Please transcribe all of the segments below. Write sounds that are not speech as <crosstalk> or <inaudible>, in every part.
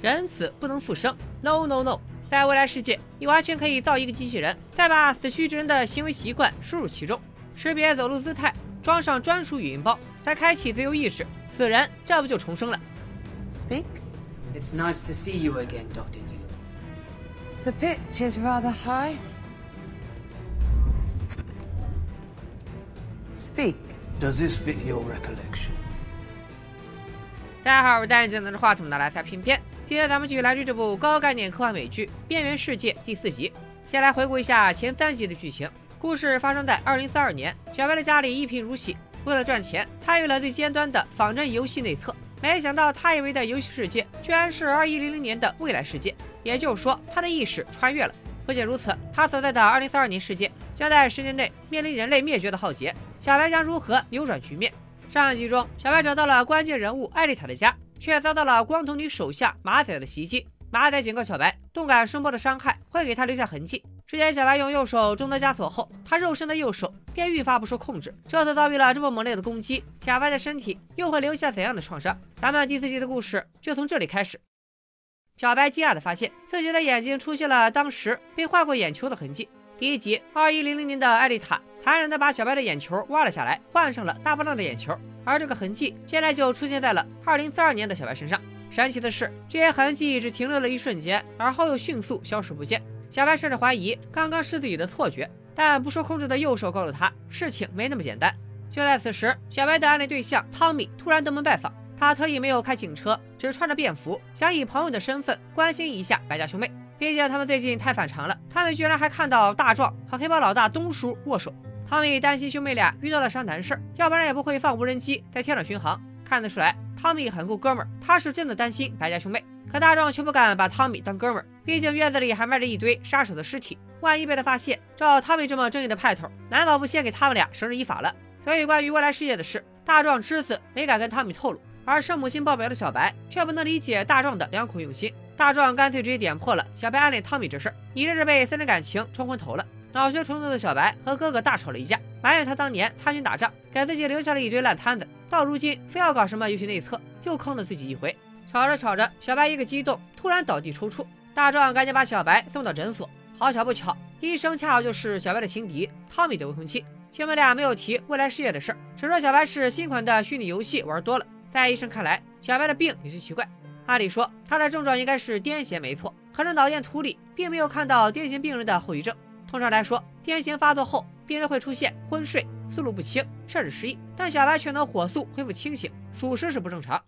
人死不能复生，no no no。在未来世界，你完全可以造一个机器人，再把死去之人的行为习惯输入其中，识别走路姿态，装上专属语音包，再开启自由意识，死人这不就重生了？Speak. It's nice to see you again, Doctor New. The pitch is rather high. Speak. Does this fit your recollection? 大家好，我是戴眼镜拿着话筒的来塞偏偏。今天咱们继续来追这部高概念科幻美剧《边缘世界》第四集。先来回顾一下前三集的剧情。故事发生在二零三二年，小白的家里一贫如洗，为了赚钱，参与了最尖端的仿真游戏内测。没想到他以为的游戏世界，居然是二一零零年的未来世界。也就是说，他的意识穿越了。不仅如此，他所在的二零三二年世界将在十年内面临人类灭绝的浩劫。小白将如何扭转局面？上一集中，小白找到了关键人物艾丽塔的家，却遭到了光头女手下马仔的袭击。马仔警告小白，动感声波的伤害会给他留下痕迹。之前小白用右手中得枷锁后，他肉身的右手便愈发不受控制。这次遭遇了这么猛烈的攻击，小白的身体又会留下怎样的创伤？咱们第四集的故事就从这里开始。小白惊讶地发现自己的眼睛出现了当时被换过眼球的痕迹。第一集，二一零零年的艾丽塔残忍地把小白的眼球挖了下来，换上了大波浪的眼球，而这个痕迹接下来就出现在了二零四二年的小白身上。神奇的是，这些痕迹只停留了一瞬间，而后又迅速消失不见。小白甚至怀疑刚刚是自己的错觉，但不受控制的右手告诉他，事情没那么简单。就在此时，小白的暗恋对象汤米突然登门拜访，他特意没有开警车，只穿着便服，想以朋友的身份关心一下白家兄妹。毕竟他们最近太反常了，汤米居然还看到大壮和黑帮老大东叔握手。汤米担心兄妹俩遇到了伤难事儿要不然也不会放无人机在天上巡航。看得出来，汤米很够哥们儿，他是真的担心白家兄妹。可大壮却不敢把汤米当哥们儿，毕竟院子里还埋着一堆杀手的尸体，万一被他发现，照汤米这么正义的派头，难保不先给他们俩绳之以法了。所以关于未来世界的事，大壮之子没敢跟汤米透露，而圣母心爆表的小白却不能理解大壮的良苦用心。大壮干脆直接点破了小白暗恋汤米这事儿，你这是被私人感情冲昏头了。恼羞成怒的小白和哥哥大吵了一架，埋怨他当年参军打仗，给自己留下了一堆烂摊子，到如今非要搞什么游戏内测，又坑了自己一回。吵着吵着，小白一个激动，突然倒地抽搐。大壮赶紧把小白送到诊所。好巧不巧，医生恰好就是小白的情敌汤米的未婚妻。兄妹俩没有提未来事业的事儿，只说小白是新款的虚拟游戏玩多了。在医生看来，小白的病有些奇怪。按理说，他的症状应该是癫痫，没错。可是脑电图里并没有看到癫痫病人的后遗症。通常来说，癫痫发作后，病人会出现昏睡、思路不清，甚至失忆。但小白却能火速恢复清醒，属实是不正常。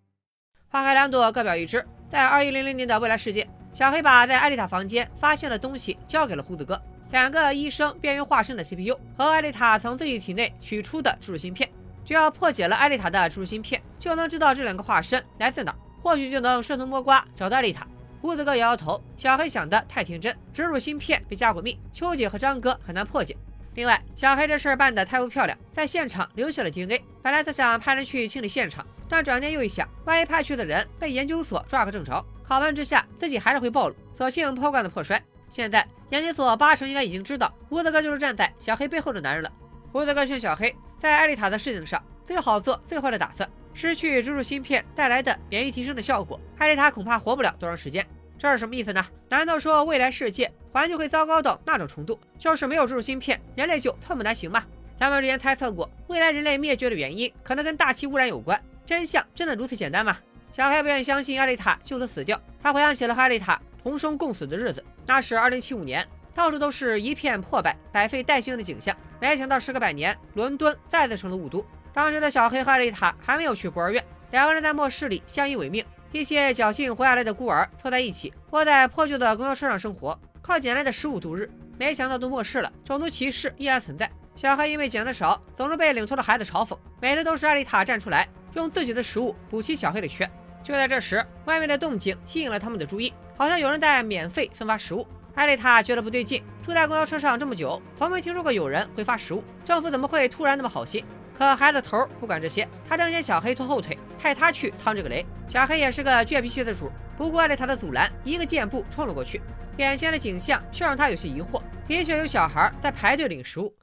花开两朵，各表一枝。在二一零零年的未来世界，小黑把在艾丽塔房间发现的东西交给了胡子哥，两个医生边缘化身的 CPU 和艾丽塔从自己体内取出的注入芯片。只要破解了艾丽塔的注入芯片，就能知道这两个化身来自哪。或许就能顺藤摸瓜找到艾丽塔。胡子哥摇摇头，小黑想的太天真，植入芯片被加过密，秋姐和张哥很难破解。另外，小黑这事儿办得太不漂亮，在现场留下了 DNA。本来他想派人去清理现场，但转念又一想，万一派去的人被研究所抓个正着，拷问之下自己还是会暴露，索性破罐子破摔。现在研究所八成应该已经知道胡子哥就是站在小黑背后的男人了。胡子哥劝小黑，在艾丽塔的事情上最好做最坏的打算。失去植入芯片带来的免疫提升的效果，艾丽塔恐怕活不了多长时间。这是什么意思呢？难道说未来世界环境会糟糕到那种程度，就是没有植入芯片，人类就寸步难行吗？咱们之前猜测过，未来人类灭绝的原因可能跟大气污染有关。真相真的如此简单吗？小黑不愿意相信艾丽塔就此死掉，他回想起了和艾丽塔同生共死的日子，那是二零七五年，到处都是一片破败、百废待兴的景象。没想到时隔百年，伦敦再次成了雾都。当时的小黑和艾丽塔还没有去孤儿院，两个人在末世里相依为命。一些侥幸活下来的孤儿凑在一起，窝在破旧的公交车上生活，靠捡来的食物度日。没想到都末世了，种族歧视依然存在。小黑因为捡的少，总是被领头的孩子嘲讽。每次都是艾丽塔站出来，用自己的食物补齐小黑的缺。就在这时，外面的动静吸引了他们的注意，好像有人在免费分发食物。艾丽塔觉得不对劲，住在公交车上这么久，从没听说过有人会发食物，政府怎么会突然那么好心？可孩子头不管这些，他正嫌小黑拖后腿，派他去趟这个雷。小黑也是个倔脾气的主，不顾艾丽塔的阻拦，一个箭步冲了过去。眼前的景象却让他有些疑惑，的确有小孩在排队领食物。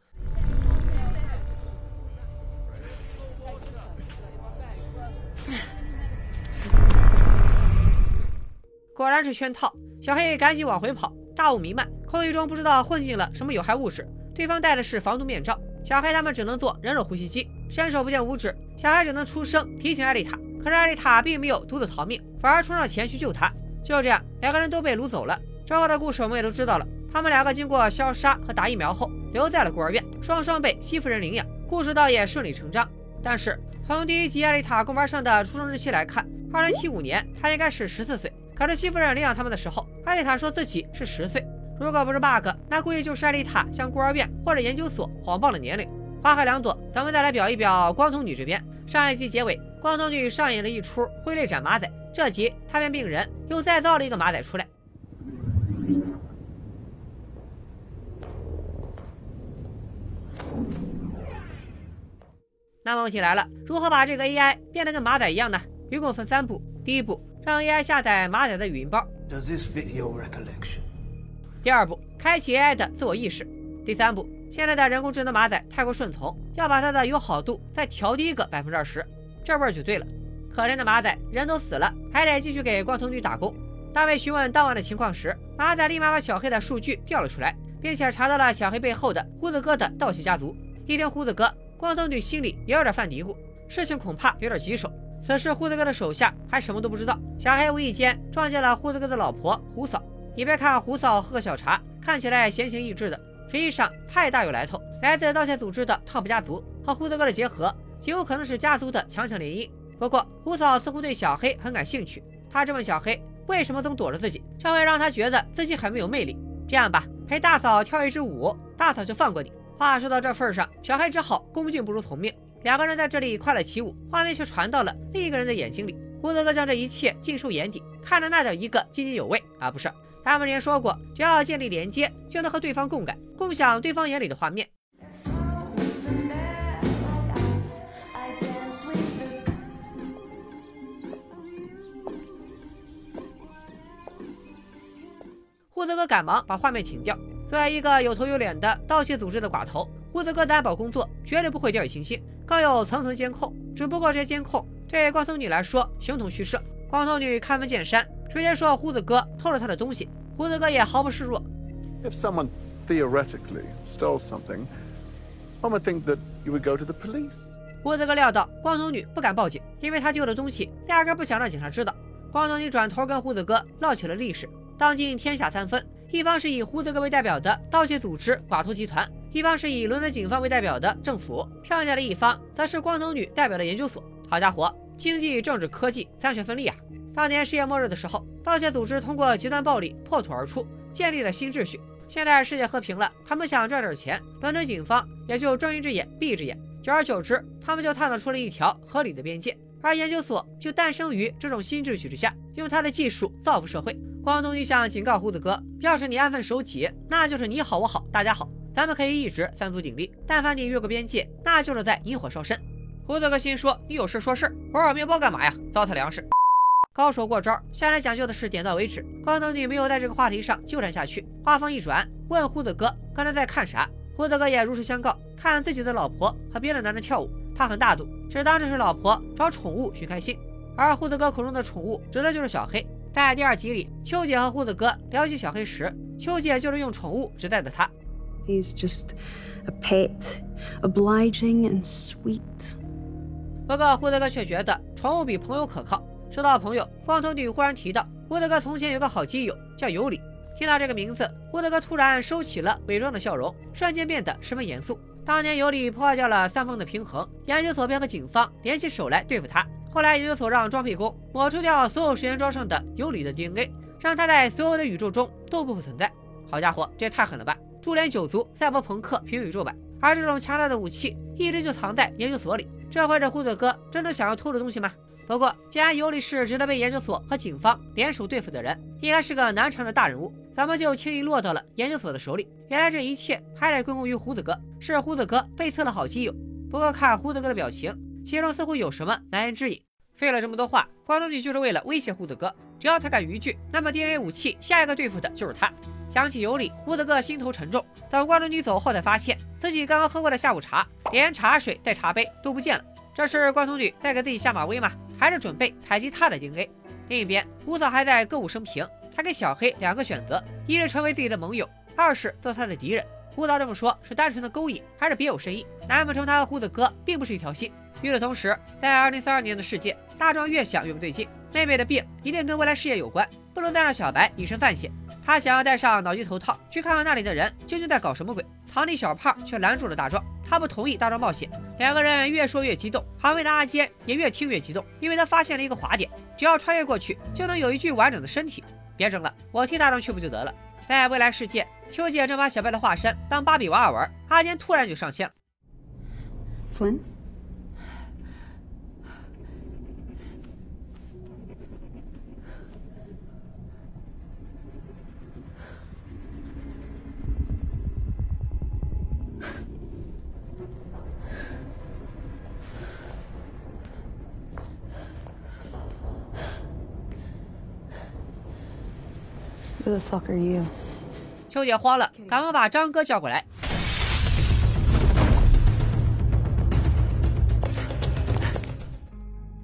果然是圈套。小黑赶紧往回跑，大雾弥漫，空气中不知道混进了什么有害物质。对方戴的是防毒面罩，小黑他们只能做人肉呼吸机，伸手不见五指。小黑只能出声提醒艾丽塔，可是艾丽塔并没有独自逃命，反而冲上前去救他。就这样，两个人都被掳走了。之后的故事我们也都知道了，他们两个经过消杀和打疫苗后，留在了孤儿院，双双被西夫人领养，故事倒也顺理成章。但是从第一集艾丽塔公班上的出生日期来看，二零七五年她应该是十四岁。可是西夫人领养他们的时候，艾丽塔说自己是十岁。如果不是 bug，那估计就是艾丽塔向孤儿院或者研究所谎报了年龄。花开两朵，咱们再来表一表光头女这边。上一集结尾，光头女上演了一出挥泪斩马仔，这集她变病人，又再造了一个马仔出来。那么问题来了，如何把这个 AI 变得跟马仔一样呢？一共分三步。第一步，让 AI 下载马仔的语音包。Does this fit your recollection? 第二步，开启 AI 的自我意识。第三步，现在的人工智能马仔太过顺从，要把它的友好度再调低个百分之二十，这味儿就对了。可怜的马仔，人都死了，还得继续给光头女打工。大卫询问当晚的情况时，马仔立马把小黑的数据调了出来，并且查到了小黑背后的胡子哥的盗窃家族。一听胡子哥，光头女心里也有点犯嘀咕，事情恐怕有点棘手。此时胡子哥的手下还什么都不知道，小黑无意间撞见了胡子哥的老婆胡嫂。你别看胡嫂喝个小茶，看起来闲情逸致的，实际上太大有来头，来自盗窃组织的 TOP 家族，和胡子哥的结合极有可能是家族的强强联姻。不过胡嫂似乎对小黑很感兴趣，她质问小黑为什么总躲着自己，这会让他觉得自己很没有魅力。这样吧，陪大嫂跳一支舞，大嫂就放过你。话说到这份上，小黑只好恭敬不如从命。两个人在这里快乐起舞，画面却传到了另一个人的眼睛里。胡子哥将这一切尽收眼底，看的那叫一个津津有味啊！不是。他们之前说过，只要建立连接，就能和对方共感，共享对方眼里的画面。胡子哥赶忙把画面停掉。作为一个有头有脸的盗窃组织的寡头，胡子哥担保工作绝对不会掉以轻心，更有层层监控。只不过这些监控对光头女来说形同虚设。光头女开门见山，直接说胡子哥偷了她的东西。胡子哥也毫不示弱。If someone theoretically stole something, I would think that you would go to the police. 胡子哥料到光头女不敢报警，因为她丢的东西压根不想让警察知道。光头女转头跟胡子哥唠起了历史。当今天下三分，一方是以胡子哥为代表的盗窃组织寡头集团，一方是以伦敦警方为代表的政府，剩下的一方则是光头女代表的研究所。好家伙，经济、政治、科技三权分立啊！当年世界末日的时候，盗窃组织通过极端暴力破土而出，建立了新秩序。现在世界和平了，他们想赚点钱，伦敦警方也就睁一只眼闭一只眼。久而久之，他们就探索出了一条合理的边界，而研究所就诞生于这种新秩序之下，用他的技术造福社会。光头女想警告胡子哥，要是你安分守己，那就是你好我好大家好，咱们可以一直三足鼎立。但凡你越过边界，那就是在引火烧身。胡子哥心说，你有事说事，玩我面包干嘛呀？糟蹋粮食。高手过招，向来讲究的是点到为止。光头女没有在这个话题上纠缠下去，话锋一转，问胡子哥刚才在看啥。胡子哥也如实相告，看自己的老婆和别的男人跳舞。他很大度，只当这是老婆找宠物寻开心。而胡子哥口中的宠物，指的就是小黑。在第二集里，秋姐和胡子哥聊起小黑时，秋姐就是用宠物指代的他。He's just a pet, obliging and sweet。不过胡子哥却觉得宠物比朋友可靠。说到朋友，光头女忽然提到胡德哥从前有个好基友叫尤里。听到这个名字，胡德哥突然收起了伪装的笑容，瞬间变得十分严肃。当年尤里破坏掉了三方的平衡，研究所便和警方联起手来对付他。后来研究所让装配工抹除掉所有实验装上的尤里的 DNA，让他在所有的宇宙中都不复存在。好家伙，这也太狠了吧！株连九族、赛博朋克平宇宙版，而这种强大的武器一直就藏在研究所里。这会是胡子哥真正想要偷的东西吗？不过，既然尤里是值得被研究所和警方联手对付的人，应该是个难缠的大人物，怎么就轻易落到了研究所的手里？原来这一切还得归功于胡子哥，是胡子哥背刺了好基友。不过看胡子哥的表情，其中似乎有什么难言之隐。费了这么多话，光头女就是为了威胁胡子哥，只要他敢逾矩，那么 DNA 武器下一个对付的就是他。想起尤里，胡子哥心头沉重。等光头女走后，才发现自己刚刚喝过的下午茶，连茶水带茶杯都不见了。这是光头女在给自己下马威吗？还是准备采集他的 DNA？另一边，胡子还在歌舞升平。他给小黑两个选择：一是成为自己的盟友，二是做他的敌人。胡子这么说，是单纯的勾引，还是别有深意？难不成他和胡子哥并不是一条心？与此同时，在二零三二年的世界，大壮越想越不对劲。妹妹的病一定跟未来事业有关，不能再让小白以身犯险。他想要戴上脑机头套，去看看那里的人究竟在搞什么鬼。堂弟小胖却拦住了大壮，他不同意大壮冒险。两个人越说越激动，旁边的阿坚也越听越激动，因为他发现了一个滑点，只要穿越过去，就能有一具完整的身体。别争了，我替大壮去不就得了？在未来世界，秋姐正把小白的化身当芭比娃娃玩，阿坚突然就上线了。Who the fuck are you? 秋姐慌了，赶忙把张哥叫过来。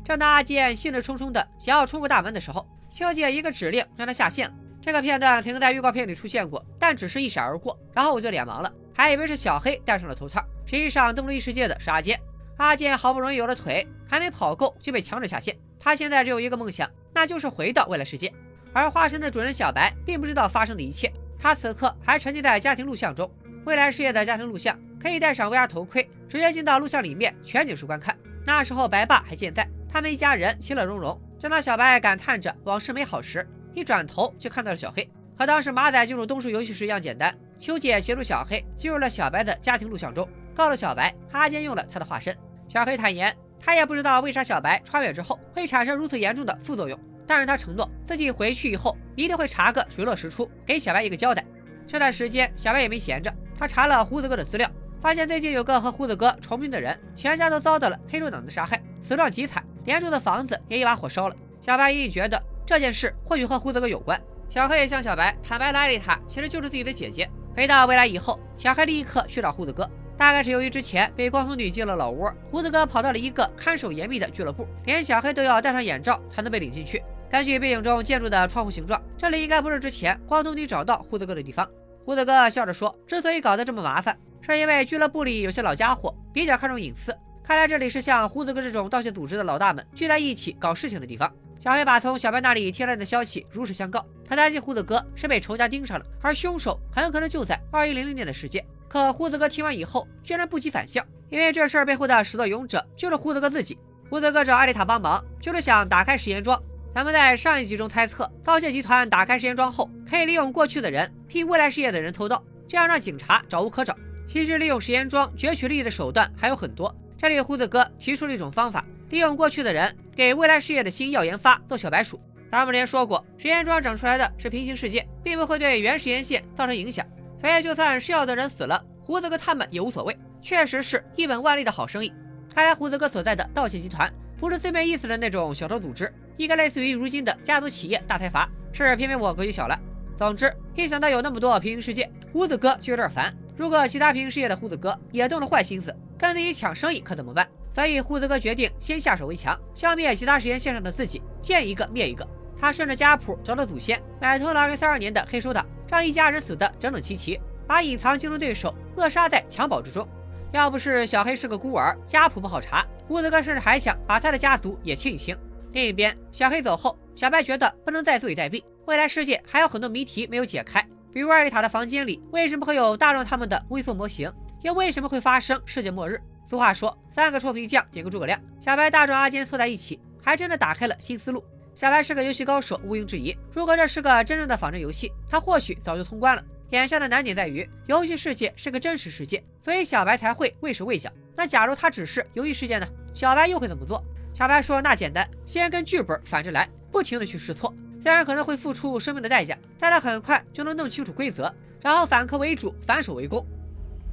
正当阿健兴致冲冲的想要冲过大门的时候，秋姐一个指令让他下线了。这个片段曾经在预告片里出现过，但只是一闪而过，然后我就脸盲了，还以为是小黑戴上了头套，实际上登陆异世界的是阿健。阿健好不容易有了腿，还没跑够就被强制下线。他现在只有一个梦想，那就是回到未来世界。而化身的主人小白并不知道发生的一切，他此刻还沉浸在家庭录像中。未来世界的家庭录像可以戴上 VR 头盔，直接进到录像里面全景式观看。那时候白爸还健在。他们一家人其乐融融。正当小白感叹着往事美好时，一转头就看到了小黑。和当时马仔进入东数游戏时一样简单。秋姐协助小黑进入了小白的家庭录像中，告诉小白阿坚用了他的化身。小黑坦言，他也不知道为啥小白穿越之后会产生如此严重的副作用，但是他承诺自己回去以后一定会查个水落石出，给小白一个交代。这段时间小白也没闲着，他查了胡子哥的资料，发现最近有个和胡子哥重名的人，全家都遭到了黑手党的杀害，死状极惨。连住的房子也一把火烧了。小白隐隐觉得这件事或许和胡子哥有关。小黑也向小白坦白了艾丽塔其实就是自己的姐姐。回到未来以后，小黑立刻去找胡子哥。大概是由于之前被光头女进了老窝，胡子哥跑到了一个看守严密的俱乐部，连小黑都要戴上眼罩才能被领进去。根据背影中建筑的窗户形状，这里应该不是之前光头女找到胡子哥的地方。胡子哥笑着说：“之所以搞得这么麻烦，是因为俱乐部里有些老家伙比较看重隐私。”看来这里是像胡子哥这种盗窃组织的老大们聚在一起搞事情的地方。小黑把从小白那里听来的消息如实相告，他担心胡子哥是被仇家盯上了，而凶手很有可能就在二一零零年的世界。可胡子哥听完以后，居然不及反向，因为这事儿背后的始作俑者就是胡子哥自己。胡子哥找艾丽塔帮忙，就是想打开实验装。咱们在上一集中猜测，盗窃集团打开实验桩后，可以利用过去的人替未来世界的人偷盗，这样让警察找无可找。其实利用实验桩攫取利益的手段还有很多。这里胡子哥提出了一种方法，利用过去的人给未来事业的新药研发做小白鼠。达姆连说过，实验桩整出来的是平行世界，并不会对原实验线造成影响，所以就算试药的人死了，胡子哥他们也无所谓。确实是一本万利的好生意。看来胡子哥所在的盗窃集团不是字面意思的那种小偷组织，一个类似于如今的家族企业大财阀。是偏偏我格局小了。总之，一想到有那么多平行世界，胡子哥就有点烦。如果其他平行世界的胡子哥也动了坏心思，跟自己抢生意，可怎么办？所以胡子哥决定先下手为强，消灭其他时间线上的自己，见一个灭一个。他顺着家谱找到祖先，买通了2032年的黑手党，让一家人死得整整齐齐，把隐藏竞争对手扼杀在襁褓之中。要不是小黑是个孤儿，家谱不好查，胡子哥甚至还想把他的家族也清一清。另一边，小黑走后，小白觉得不能再坐以待毙，未来世界还有很多谜题没有解开。比如艾丽塔的房间里为什么会有大壮他们的微缩模型？又为什么会发生世界末日？俗话说，三个臭皮匠顶个诸葛亮。小白、大壮、阿坚凑在一起，还真的打开了新思路。小白是个游戏高手，毋庸置疑。如果这是个真正的仿真游戏，他或许早就通关了。眼下的难点在于，游戏世界是个真实世界，所以小白才会畏手畏脚。那假如他只是游戏世界呢？小白又会怎么做？小白说：“那简单，先跟剧本反着来，不停的去试错。”虽然可能会付出生命的代价，但他很快就能弄清楚规则，然后反客为主，反手为攻。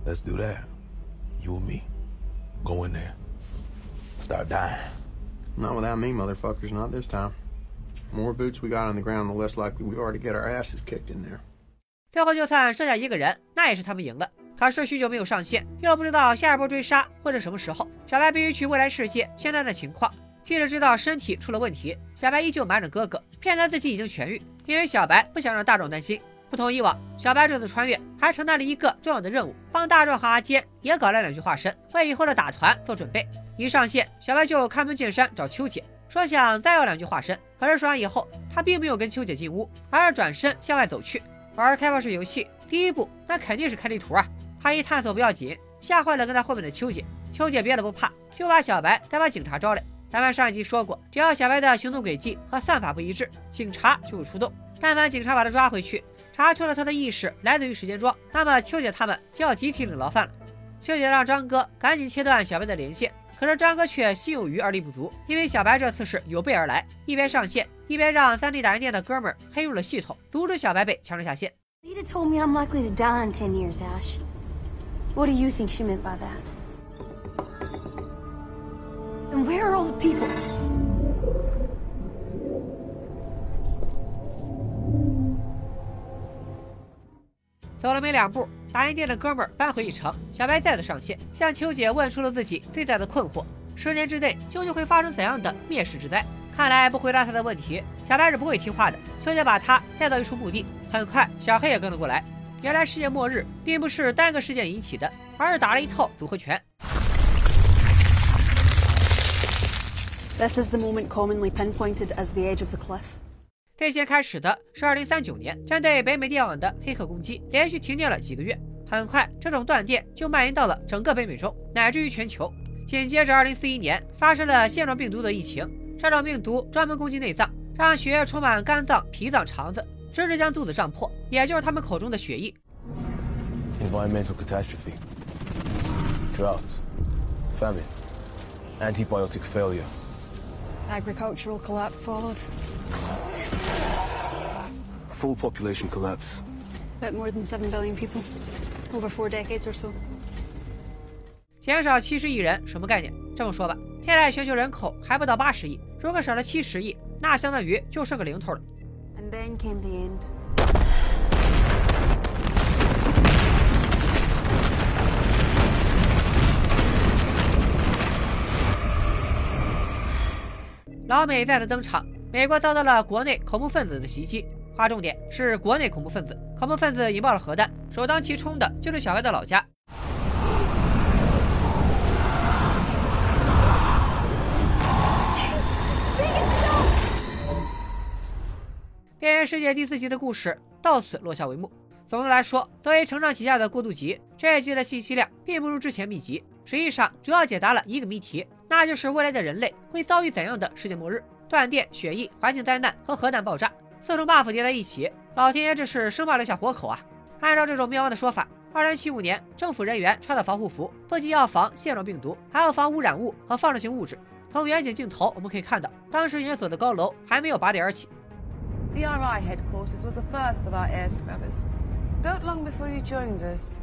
Let's do that. You and me. Go in there. Start dying. Not without me, motherfuckers. Not this time. More boots we got on the ground, the less likely we are to get our asses kicked in there. 最后就算剩下一个人，那也是他们赢了。可是许久没有上线，又不知道下一波追杀会是什么时候。小白必须去未来世界现在的情况。即使知道身体出了问题，小白依旧瞒着哥哥，骗他自己已经痊愈，因为小白不想让大壮担心。不同以往，小白这次穿越还承担了一个重要的任务，帮大壮和阿坚也搞了两具化身，为以后的打团做准备。一上线，小白就开门见山找秋姐，说想再要两具化身。可是说完以后，他并没有跟秋姐进屋，而是转身向外走去。玩开放式游戏，第一步那肯定是开地图啊！他一探索不要紧，吓坏了跟在后面的秋姐。秋姐别的不怕，就怕小白再把警察招来。咱们上一集说过，只要小白的行动轨迹和算法不一致，警察就会出动。但凡警察把他抓回去，查出了他的意识来自于时间桩，那么秋姐他们就要集体领牢饭了。秋姐让张哥赶紧切断小白的连线，可是张哥却心有余而力不足，因为小白这次是有备而来，一边上线，一边让三 D 打印店的哥们儿黑入了系统，阻止小白被强制下线。What do you think she meant by that? And where are all the people? 走了没两步，打印店的哥们儿扳回一城，小白再次上线，向秋姐问出了自己最大的困惑：十年之内究竟会发生怎样的灭世之灾？看来不回答他的问题，小白是不会听话的。秋姐把他带到一处墓地，很快小黑也跟了过来。原来世界末日并不是单个事件引起的，而是打了一套组合拳。This is the moment commonly pinpointed as the edge of the cliff. 最先开始的是2039年针对北美电网的黑客攻击，连续停电了几个月。很快，这种断电就蔓延到了整个北美洲，乃至于全球。紧接着，2041年发生了腺状病毒的疫情。这种病毒专门攻击内脏，让血液充满肝脏、脾脏、肠子，直至将肚子胀破，也就是他们口中的血液。Environmental catastrophe. Droughts. Famine. Antibiotic failure. Agricultural collapse followed. Full population collapse. Bit more than seven billion people. Over four decades or so. 减少七十亿人什么概念？这么说吧，现在全球人口还不到八十亿，如果少了七十亿，那相当于就剩个零头了。And then came the end. <sighs> 老美再次登场，美国遭到了国内恐怖分子的袭击，划重点是国内恐怖分子，恐怖分子引爆了核弹，首当其冲的就是小白的老家。边缘世界第四集的故事到此落下帷幕。总的来说，作为承上启下的过渡集，这一集的信息量并不如之前密集，实际上主要解答了一个谜题，那就是未来的人类会遭遇怎样的世界末日？断电、血疫、环境灾难和核弹爆炸，四重 buff 叠在一起，老天爷这是生怕留下活口啊！按照这种灭亡的说法，二零七五年政府人员穿的防护服，不仅要防线状病毒，还要防污染物和放射性物质。从远景镜头我们可以看到，当时研究所的高楼还没有拔地而起。The RI headquarters was the first of our air scrubbers. Built long before you joined us.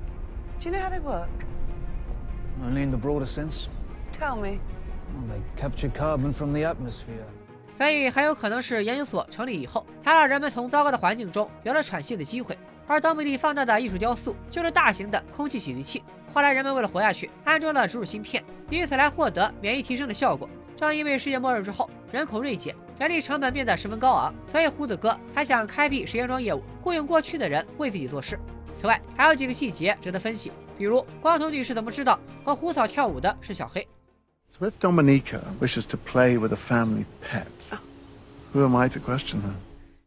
Do you know how they work? Only in the broader sense. Tell me. Well, they capture carbon from the atmosphere. 所以很有可能是研究所成立以后，才让人们从糟糕的环境中有了喘息的机会。而等比利放大的艺术雕塑就是大型的空气洗涤器。后来人们为了活下去，安装了植入芯片，以此来获得免疫提升的效果。正因为世界末日之后人口锐减，人力成本变得十分高昂，所以胡子哥才想开辟实验装业务，雇佣过去的人为自己做事。此外，还有几个细节值得分析，比如光头女士怎么知道和胡草跳舞的是小黑？So if Dominica wishes to play with a family pet, who am I to question her?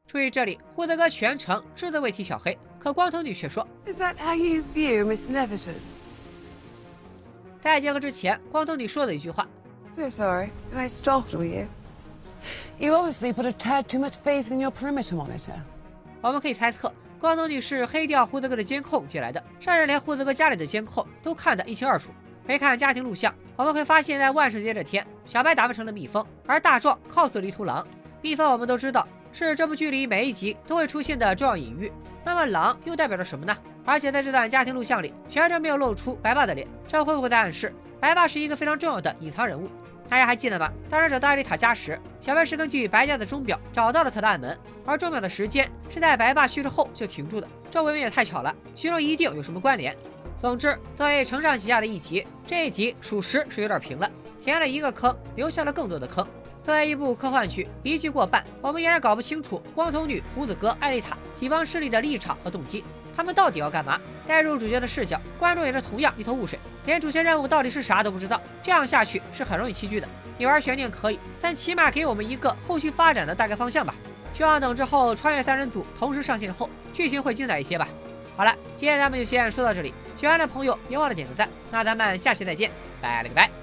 注意这里，胡子哥全程只字未提小黑，可光头女却说，Is that how you view Miss Neverton? 在结合之前，光头女说的一句话。So sorry. Did I startle you? You obviously put a tad too much faith in your perimeter monitor. 我们可以猜测，光头女是黑掉胡子哥的监控借来的，甚至连胡子哥家里的监控都看得一清二楚。回看家庭录像，我们会发现，在万圣节这天，小白打扮成了蜜蜂，而大壮 cos 了一头狼。蜜蜂我们都知道是这部剧里每一集都会出现的重要隐喻，那么狼又代表着什么呢？而且在这段家庭录像里，全程没有露出白爸的脸，这会不会在暗示白爸是一个非常重要的隐藏人物？大家还记得吗？当时找到艾丽塔家时，小白是根据白家的钟表找到了他的暗门，而钟表的时间是在白爸去世后就停住的，这未免也太巧了，其中一定有什么关联。总之，作为承上启下的一集，这一集属实是有点平了，填了一个坑，留下了更多的坑。作为一部科幻剧，一季过半，我们依然搞不清楚光头女、胡子哥、艾丽塔几方势力的立场和动机，他们到底要干嘛？带入主角的视角，观众也是同样一头雾水，连主线任务到底是啥都不知道。这样下去是很容易弃剧的。你玩悬念可以，但起码给我们一个后续发展的大概方向吧。希望等之后穿越三人组同时上线后，剧情会精彩一些吧。好了，今天咱们就先说到这里，喜欢的朋友别忘了点个赞。那咱们下期再见，拜了个拜。